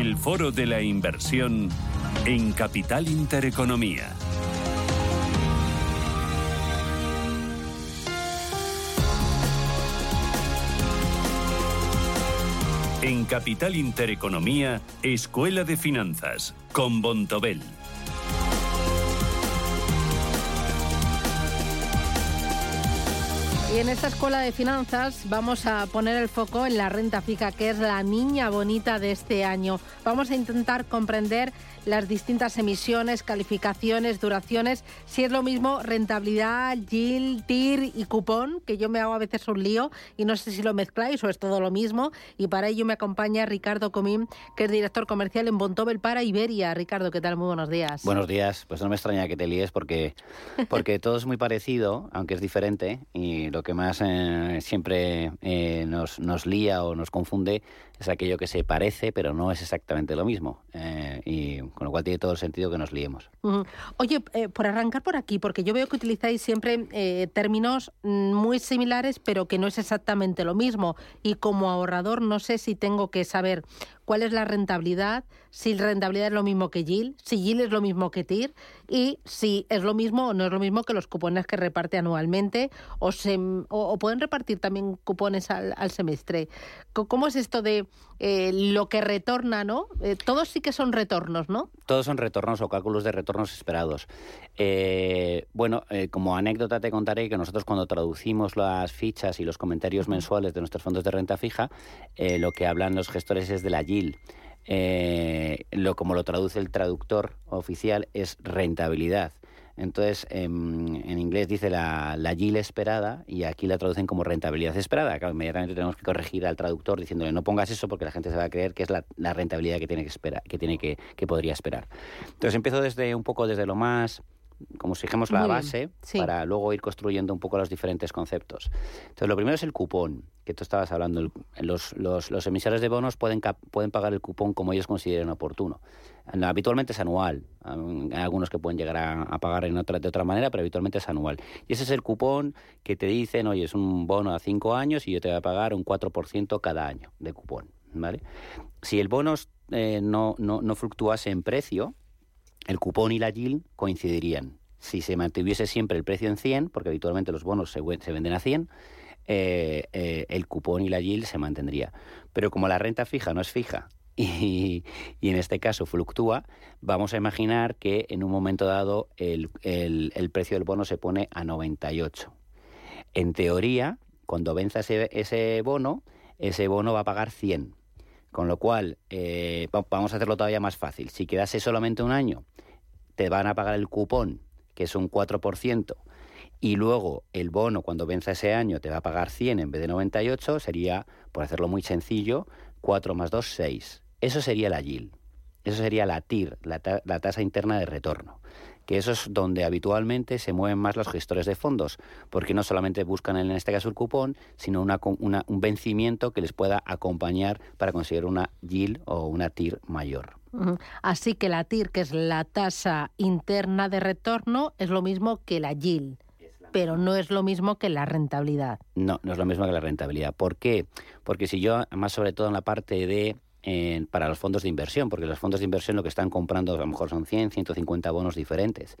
El foro de la inversión en Capital Intereconomía. En Capital Intereconomía, Escuela de Finanzas, con Bontobel. Y en esta escuela de finanzas vamos a poner el foco en la renta fija, que es la niña bonita de este año. Vamos a intentar comprender las distintas emisiones, calificaciones, duraciones, si es lo mismo rentabilidad, yield, TIR y cupón, que yo me hago a veces un lío y no sé si lo mezcláis o es todo lo mismo. Y para ello me acompaña Ricardo Comín, que es director comercial en Bontobel para Iberia. Ricardo, ¿qué tal? Muy buenos días. Buenos días. Pues no me extraña que te líes porque, porque todo es muy parecido, aunque es diferente. Y lo que más eh, siempre eh, nos, nos lía o nos confunde es aquello que se parece, pero no es exactamente lo mismo. Eh, y con lo cual tiene todo el sentido que nos liemos. Oye, eh, por arrancar por aquí, porque yo veo que utilizáis siempre eh, términos mm, muy similares, pero que no es exactamente lo mismo. Y como ahorrador, no sé si tengo que saber cuál es la rentabilidad, si rentabilidad es lo mismo que yield, si yield es lo mismo que TIR y si es lo mismo o no es lo mismo que los cupones que reparte anualmente o, se, o, pueden repartir también cupones al, semestre. ¿Cómo es esto de eh, lo que retorna, no? Eh, todos sí que son retornos, ¿no? Todos son retornos o cálculos de retornos esperados. Eh, bueno, como anécdota te contaré que nosotros cuando traducimos las fichas y los comentarios mensuales de nuestros fondos de renta fija, lo que hablan los gestores es de la yield eh, lo, como lo traduce el traductor oficial, es rentabilidad. Entonces, em, en, inglés dice la, la, esperada y aquí la traducen como rentabilidad esperada. inmediatamente tenemos que corregir al traductor diciéndole no pongas eso porque la gente se va a creer que es la, rentabilidad que tiene que esperar, que tiene que, que podría esperar. Entonces empiezo desde un poco desde lo más como si dijéramos la base, para luego ir construyendo un poco los diferentes conceptos. Entonces, lo primero es el cupón, que tú estabas hablando. Los, los, los emisores de bonos pueden, pueden pagar el cupón como ellos consideren oportuno. Habitualmente es anual. Hay algunos que pueden llegar a, pagar en otra, de otra manera, pero habitualmente es anual. Y ese es el cupón que te dicen, oye, es un bono a cinco años y yo te voy a pagar un 4% cada año de cupón. ¿vale? Si el bono eh, no, no, no fluctuase en precio, el cupón y la yield coincidirían. Si se mantuviese siempre el precio en 100, porque habitualmente los bonos se, venden a 100, eh, eh, el cupón y la yield se mantendría. Pero como la renta fija no es fija y, en este caso fluctúa, vamos a imaginar que en un momento dado el, precio del bono se pone a 98. En teoría, cuando venza ese, bono, ese bono va a pagar 100. Con lo cual, eh, vamos a hacerlo todavía más fácil. Si quedase solamente un año, te van a pagar el cupón, que es un 4%, y luego el bono, cuando venza ese año, te va a pagar 100 en vez de 98, sería, por hacerlo muy sencillo, 4 más 2, 6. Eso sería la yield. Eso sería la TIR, la, la tasa interna de retorno que eso es donde habitualmente se mueven más los gestores de fondos, porque no solamente buscan en este caso el cupón, sino una, un vencimiento que les pueda acompañar para conseguir una yield o una TIR mayor. Así que la TIR, que es la tasa interna de retorno, es lo mismo que la yield pero no es lo mismo que la rentabilidad. No, no es lo mismo que la rentabilidad. ¿Por qué? Porque si yo, más sobre todo en la parte de para los fondos de inversión, porque los fondos de inversión lo que están comprando a lo mejor son 100, 150 bonos diferentes.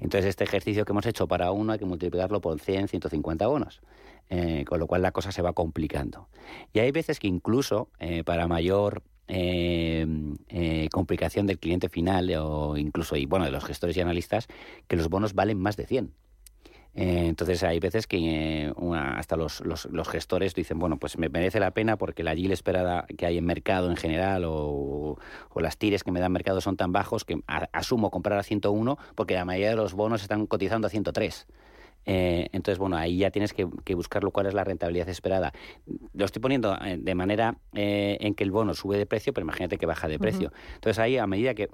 Entonces, este ejercicio que hemos hecho para uno hay que multiplicarlo por 100, 150 bonos, eh, con lo cual la cosa se va complicando. Y hay veces que incluso eh, para mayor eh, complicación del cliente final o incluso y bueno de los gestores y analistas que los bonos valen más de 100 eh, entonces hay veces que eh, hasta los, los, gestores dicen, bueno, pues me merece la pena porque la yield esperada que hay en mercado en general o, las tires que me dan mercado son tan bajos que asumo comprar a 101 porque la mayoría de los bonos están cotizando a 103. Eh, entonces, bueno, ahí ya tienes que, que, buscar cuál es la rentabilidad esperada. Lo estoy poniendo eh, de manera eh, en que el bono sube de precio, pero imagínate que baja de precio. Entonces, ahí a medida que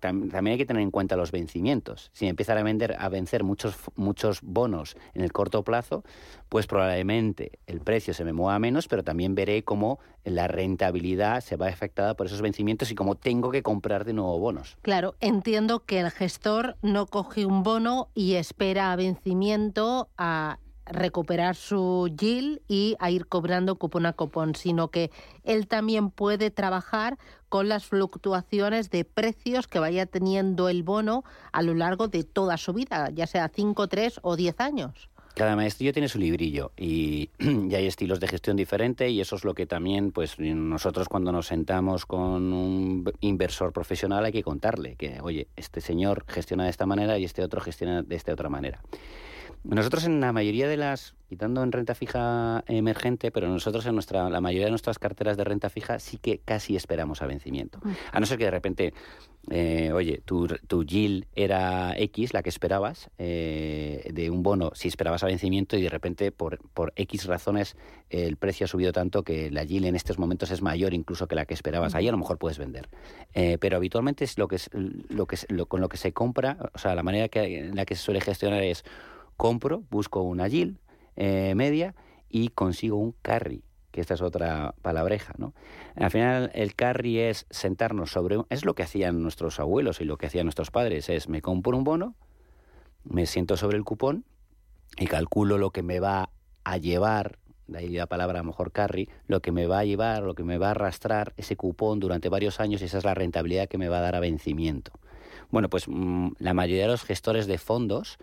también hay que tener en cuenta los vencimientos. Si empiezan a vender a vencer muchos muchos bonos en el corto plazo, pues probablemente el precio se me mueva menos, pero también veré cómo la rentabilidad se va afectada por esos vencimientos y cómo tengo que comprar de nuevo bonos. Claro, entiendo que el gestor no coge un bono y espera a vencimiento a recuperar su yield y a ir cobrando cupón a cupón, sino que él también puede trabajar con las fluctuaciones de precios que vaya teniendo el bono a lo largo de toda su vida, ya sea 5, 3 o 10 años. Cada maestrillo tiene su librillo y, y, hay estilos de gestión diferente y eso es lo que también, pues nosotros cuando nos sentamos con un inversor profesional hay que contarle que, oye, este señor gestiona de esta manera y este otro gestiona de esta otra manera. Nosotros en la mayoría de las, quitando en renta fija emergente, pero nosotros en nuestra, la mayoría de nuestras carteras de renta fija sí que casi esperamos a vencimiento. A no ser que de repente, eh, oye, tu, tu yield era X, la que esperabas, eh, de un bono, si esperabas a vencimiento y de repente por, por X razones el precio ha subido tanto que la yield en estos momentos es mayor incluso que la que esperabas. Ahí a lo mejor puedes vender. Eh, pero habitualmente es lo que, es, lo que, con lo que se compra, o sea, la manera que, en la que se suele gestionar es compro, busco una yield eh, media y consigo un carry, que esta es otra palabreja, ¿no? Al final el carry es sentarnos sobre, es lo que hacían nuestros abuelos y lo que hacían nuestros padres, es me compro un bono, me siento sobre el cupón y calculo lo que me va a llevar de ahí la palabra a lo mejor carry, lo que me va a llevar, lo que me va a arrastrar ese cupón durante varios años y esa es la rentabilidad que me va a dar a vencimiento. Bueno, pues mm, la mayoría de los gestores de fondos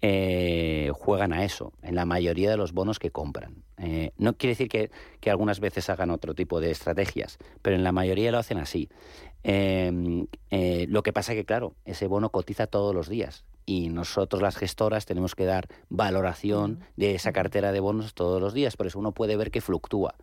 eh, juegan a eso, en la mayoría de los bonos que compran. Eh, no quiere decir que, algunas veces hagan otro tipo de estrategias, pero en la mayoría lo hacen así. Em, eh, lo que pasa es que, claro, ese bono cotiza todos los días y nosotros las gestoras tenemos que dar valoración de esa cartera de bonos todos los días, por eso uno puede ver que fluctúa.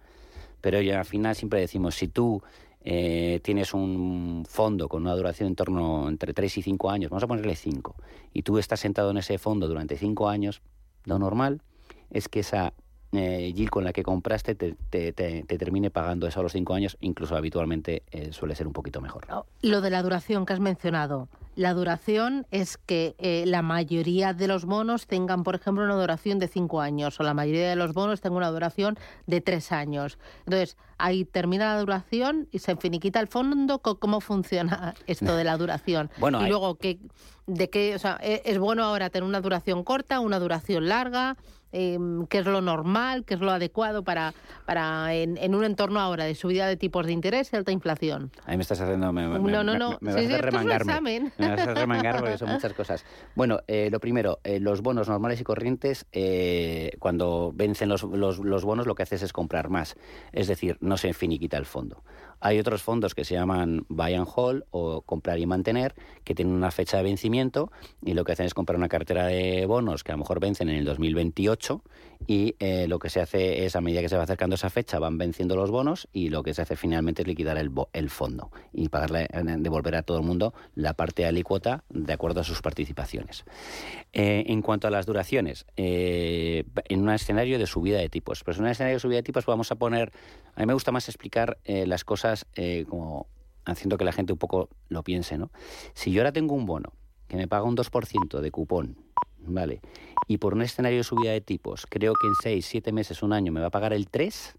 Pero al final siempre decimos, si tú eh, tienes un fondo con una duración en torno entre 3 y 5 años, vamos a ponerle 5, y tú estás sentado en ese fondo durante 5 años, lo normal es que esa eh, yield con la que compraste te, te, termine pagando eso a los 5 años, incluso habitualmente eh, suele ser un poquito mejor. Lo de la duración que has mencionado, la duración es que eh, la mayoría de los bonos tengan, por ejemplo, una duración de cinco años o la mayoría de los bonos tengan una duración de tres años. Entonces, ahí termina la duración y se finiquita el fondo. ¿Cómo funciona esto de la duración? bueno, y luego, ¿qué, ¿de qué? O sea, ¿e-, ¿es bueno ahora tener una duración corta, una duración larga? eh, qué es lo normal, qué es lo adecuado para, para en, un entorno ahora de subida de tipos de interés y alta inflación. Ahí me estás haciendo... Me, no, no, no. Me, vas a remangarme. Me vas a remangar porque son muchas cosas. Bueno, eh, lo primero, eh, los bonos normales y corrientes, eh, cuando vencen los, los, los bonos, lo que haces es comprar más. Es decir, no se finiquita el fondo. Hay otros fondos que se llaman buy and hold o comprar y mantener, que tienen una fecha de vencimiento y lo que hacen es comprar una cartera de bonos que a lo mejor vencen en el 2028 y eh, lo que se hace es, a medida que se va acercando esa fecha, van venciendo los bonos y lo que se hace finalmente es liquidar el, fondo y pagarle, eh, devolver a todo el mundo la parte de alícuota de acuerdo a sus participaciones. Eh, en cuanto a las duraciones, en un escenario de subida de tipos, pues en un escenario de subida de tipos vamos a poner, a mí me gusta más explicar las cosas como haciendo que la gente un poco lo piense, ¿no? Si yo ahora tengo un bono que me paga un 2% de cupón ¿vale? Y por un escenario de subida de tipos, creo que en 6, 7 meses, un año me va a pagar el 3,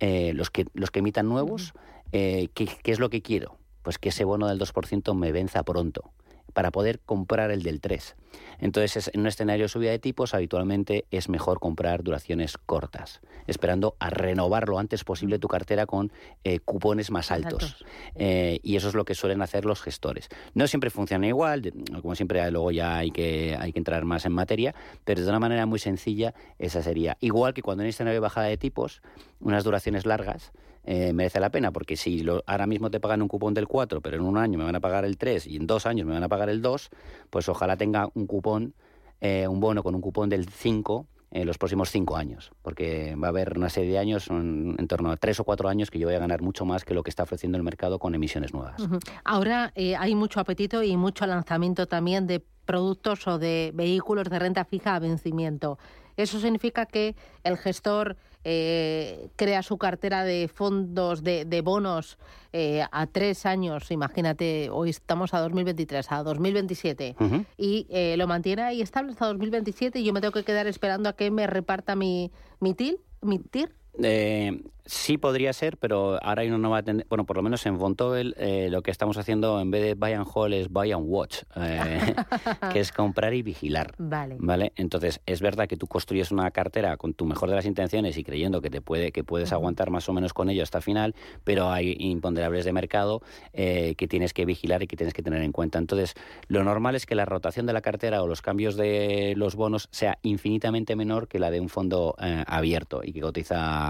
eh, los, que, los que emitan nuevos, eh, ¿qué, ¿qué es lo que quiero? Pues que ese bono del 2% me venza pronto para poder comprar el del 3. Entonces, en un escenario de subida de tipos, habitualmente es mejor comprar duraciones cortas, esperando a renovar lo antes posible tu cartera con eh, cupones más altos. Eh, y eso es lo que suelen hacer los gestores. No siempre funciona igual, como siempre luego ya hay que, hay que entrar más en materia, pero de una manera muy sencilla esa sería. Igual que cuando en escenario de bajada de tipos, unas duraciones largas, eh, merece la pena, porque si lo, ahora mismo te pagan un cupón del 4, pero en un año me van a pagar el 3 y en dos años me van a pagar el 2, pues ojalá tenga un cupón, eh, un bono con un cupón del 5 en los próximos cinco años, porque va a haber una serie de años, en, torno a tres o cuatro años, que yo voy a ganar mucho más que lo que está ofreciendo el mercado con emisiones nuevas. Ahora eh, hay mucho apetito y mucho lanzamiento también de productos o de vehículos de renta fija a vencimiento. Eso significa que el gestor eh, crea su cartera de fondos de, bonos eh, a tres años, imagínate, hoy estamos a 2023, a 2027, y eh, lo mantiene ahí estable hasta 2027 y yo me tengo que quedar esperando a que me reparta mi, mi TIL, mi TIR. Eh, Sí podría ser, pero ahora hay una nueva tendencia. Bueno, por lo menos en Fontobel eh, lo que estamos haciendo en vez de buy and hold es buy and watch, eh, que es comprar y vigilar. Vale. Vale. Entonces es verdad que tú construyes una cartera con tu mejor de las intenciones y creyendo que te puede que puedes aguantar más o menos con ello hasta el final, pero hay imponderables de mercado eh, que tienes que vigilar y que tienes que tener en cuenta. Entonces lo normal es que la rotación de la cartera o los cambios de los bonos sea infinitamente menor que la de un fondo abierto y que cotiza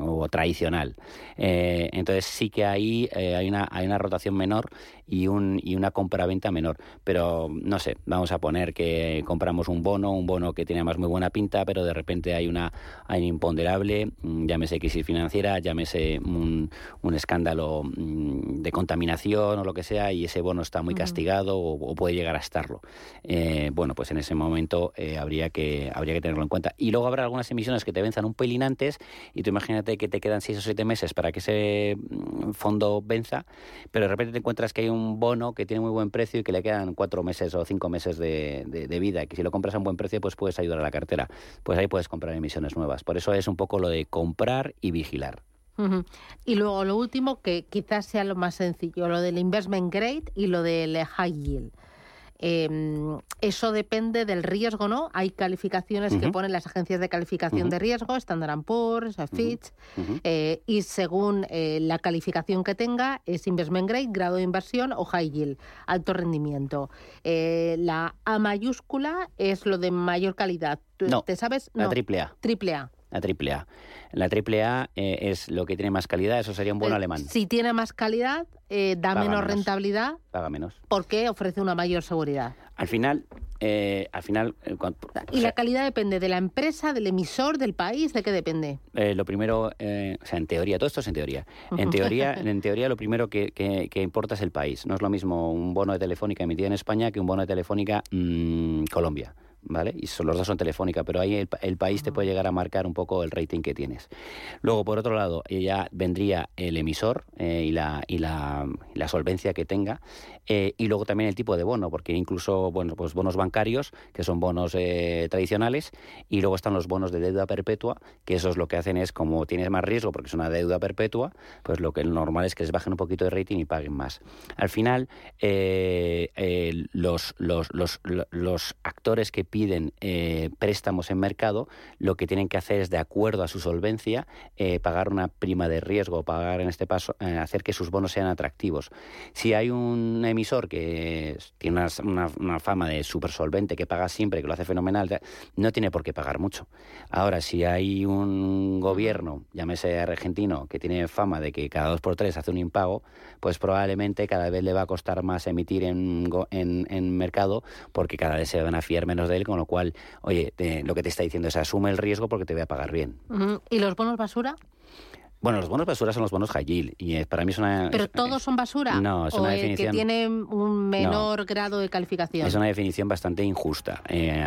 o tradicional. Eh, entonces sí que ahí eh, hay, una, hay una rotación menor y, un, y una compra-venta menor. Pero no sé, vamos a poner que compramos un bono, un bono que tiene más muy buena pinta, pero de repente hay una hay imponderable, mm, llámese crisis financiera, llámese un, un escándalo mm, de contaminación o lo que sea, y ese bono está muy castigado o, puede llegar a estarlo. Eh, bueno, pues en ese momento habría, que, habría que tenerlo en cuenta. Y luego habrá algunas emisiones que te venzan un pelín antes, y tú imagínate que te quedan seis o siete meses para que ese mm, fondo venza, pero de repente te encuentras que hay un bono que tiene muy buen precio y que le quedan cuatro meses o cinco meses de, vida, y que si lo compras a un buen precio, pues puedes ayudar a la cartera. Pues ahí puedes comprar emisiones nuevas. Por eso es un poco lo de comprar y vigilar. Y luego lo último, que quizás sea lo más sencillo, lo del investment grade y lo del high yield. Em, eso depende del riesgo, ¿no? Hay calificaciones que ponen las agencias de calificación de riesgo, Standard Poor's, Fitch, eh, y según eh, la calificación que tenga, es investment grade, grado de inversión o high yield, alto rendimiento. Eh, la A mayúscula es lo de mayor calidad. No, ¿Te sabes? La triple A. Triple A la triple A. La triple A eh, es lo que tiene más calidad, eso sería un bono alemán. Si tiene más calidad, eh, da menos, rentabilidad. Paga menos. Porque ofrece una mayor seguridad. Al final, eh, al final. ¿Y la calidad depende de la empresa, del emisor, del país? ¿De qué depende? lo primero, o sea, en teoría, todo esto es en teoría. En teoría, en teoría lo primero que, que, importa es el país. No es lo mismo un bono de telefónica emitido en España que un bono de telefónica mm, Colombia. ¿Vale? Y son, los dos son telefónica, pero ahí el, país te puede llegar a marcar un poco el rating que tienes. Luego, por otro lado, ya vendría el emisor eh, y, la, y, la, la, solvencia que tenga, eh, y luego también el tipo de bono, porque incluso, bueno, pues bonos bancarios, que son bonos eh, tradicionales, y luego están los bonos de deuda perpetua, que eso es lo que hacen es, como tienes más riesgo, porque es una deuda perpetua, pues lo que normal es que les bajen un poquito de rating y paguen más. Al final, los, los, los, los actores que piden eh, préstamos en mercado, lo que tienen que hacer es, de acuerdo a su solvencia, eh, pagar una prima de riesgo, pagar en este paso, eh, hacer que sus bonos sean atractivos. Si hay un emisor que tiene una, fama de súper solvente, que paga siempre, que lo hace fenomenal, no tiene por qué pagar mucho. Ahora, si hay un gobierno, llámese argentino, que tiene fama de que cada dos por tres hace un impago, pues probablemente cada vez le va a costar más emitir en, en, en mercado porque cada vez se van a fiar menos de él con lo cual, oye, lo que te está diciendo es asume el riesgo porque te voy a pagar bien. ¿Y los bonos basura? Bueno, los bonos basura son los bonos high yield y para mí es una... ¿Pero todos son basura? No, es una definición... que tiene un menor grado de calificación? Es una definición bastante injusta. Eh,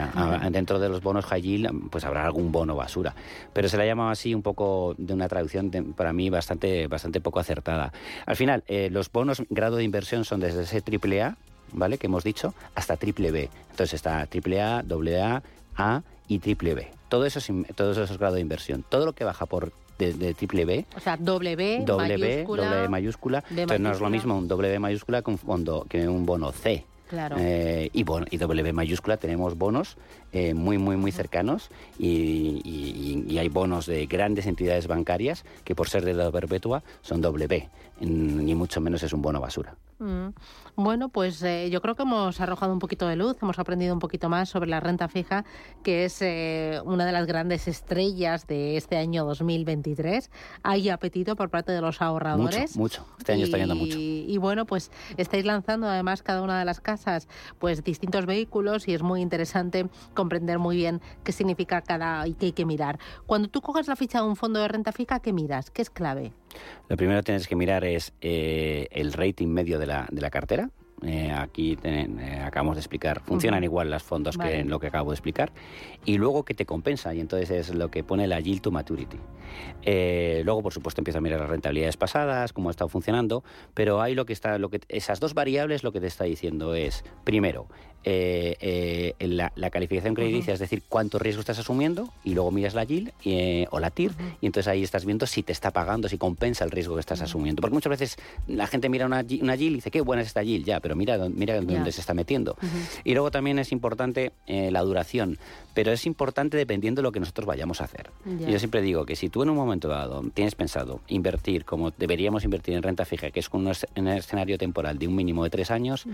dentro de los bonos high yield pues habrá algún bono basura, pero se la llama así un poco de una traducción para mí bastante, bastante poco acertada. Al final, eh, los bonos grado de inversión son desde ese triple A ¿vale? Que hemos dicho, hasta triple B. Entonces está triple A, doble A, A y triple B. Todo eso, es, todo eso es grado de inversión. Todo lo que baja por de, triple B. O sea, doble B, doble B, doble mayúscula. Entonces no es lo mismo un doble B mayúscula que un, fondo, que un bono C. Claro. Eh, y, bueno, y W mayúscula tenemos bonos eh, muy, muy, muy cercanos y, y, hay bonos de grandes entidades bancarias que por ser de deuda perpetua son W, ni mucho menos es un bono basura. Mm. Bueno, pues eh, yo creo que hemos arrojado un poquito de luz, hemos aprendido un poquito más sobre la renta fija, que es eh, una de las grandes estrellas de este año 2023. Hay apetito por parte de los ahorradores. Mucho, mucho. Este año está yendo mucho. Y bueno, pues estáis lanzando además cada una de las casas pues distintos vehículos y es muy interesante comprender muy bien qué significa cada y qué hay que mirar. Cuando tú coges la ficha de un fondo de renta fija, ¿qué miras? ¿Qué es clave? Lo primero que tienes que mirar es eh, el rating medio de la, de la cartera, Eh, aquí eh, acabamos de explicar. Funcionan igual las fondos que en lo que acabo de explicar. Y luego que te compensa, y entonces es lo que pone la yield to maturity. Eh, luego, por supuesto, empieza a mirar las rentabilidades pasadas, cómo ha estado funcionando, pero hay lo que está, lo que, esas dos variables lo que te está diciendo es, primero, la, calificación crediticia, es decir, cuánto riesgo estás asumiendo, y luego miras la yield o la TIR, y entonces ahí estás viendo si te está pagando, si compensa el riesgo que estás asumiendo. Porque muchas veces la gente mira una, una yield y dice, qué buena es esta yield, ya, pero mira, mira dónde se está metiendo. Y luego también es importante la duración, pero es importante dependiendo de lo que nosotros vayamos a hacer. Yo siempre digo que si tú en un momento dado tienes pensado invertir como deberíamos invertir en renta fija, que es con un escenario temporal de un mínimo de tres años,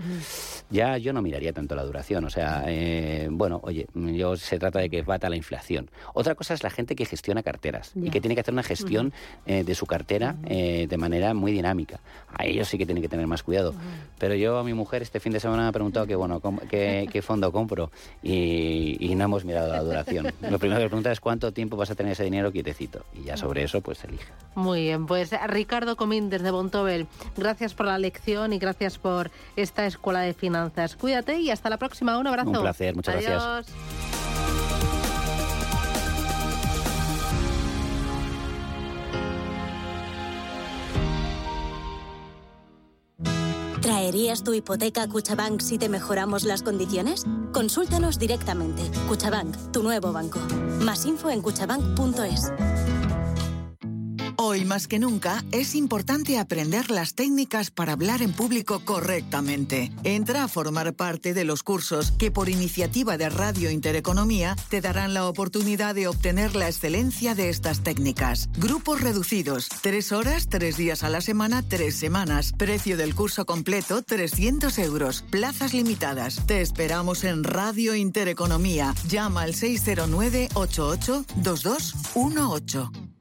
ya yo no miraría tanto la duración. O sea, eh, bueno, oye, yo, se trata de que bata la inflación. Otra cosa es la gente que gestiona carteras y que tiene que hacer una gestión eh, de su cartera eh, de manera muy dinámica. A ellos sí que tienen que tener más cuidado. Pero yo mi mujer este fin de semana me ha preguntado que, bueno, qué, qué fondo compro y, no hemos mirado la duración. Lo primero que pregunta es cuánto tiempo vas a tener ese dinero quietecito y ya sobre eso pues elige. Muy bien, pues Ricardo Comín desde Bontobel, gracias por la lección y gracias por esta escuela de finanzas. Cuídate y hasta la próxima. Un abrazo. Un placer, muchas gracias. ¿Traerías tu hipoteca Cuchabank si te mejoramos las condiciones? Consúltanos directamente. Cuchabank, tu nuevo banco. Más info en cuchabank.es. Hoy más que nunca es importante aprender las técnicas para hablar en público correctamente. Entra a formar parte de los cursos que por iniciativa de Radio Intereconomía te darán la oportunidad de obtener la excelencia de estas técnicas. Grupos reducidos, tres horas, tres días a la semana, tres semanas. Precio del curso completo, 300 euros. Plazas limitadas. Te esperamos en Radio Intereconomía. Llama al 609 88 2218.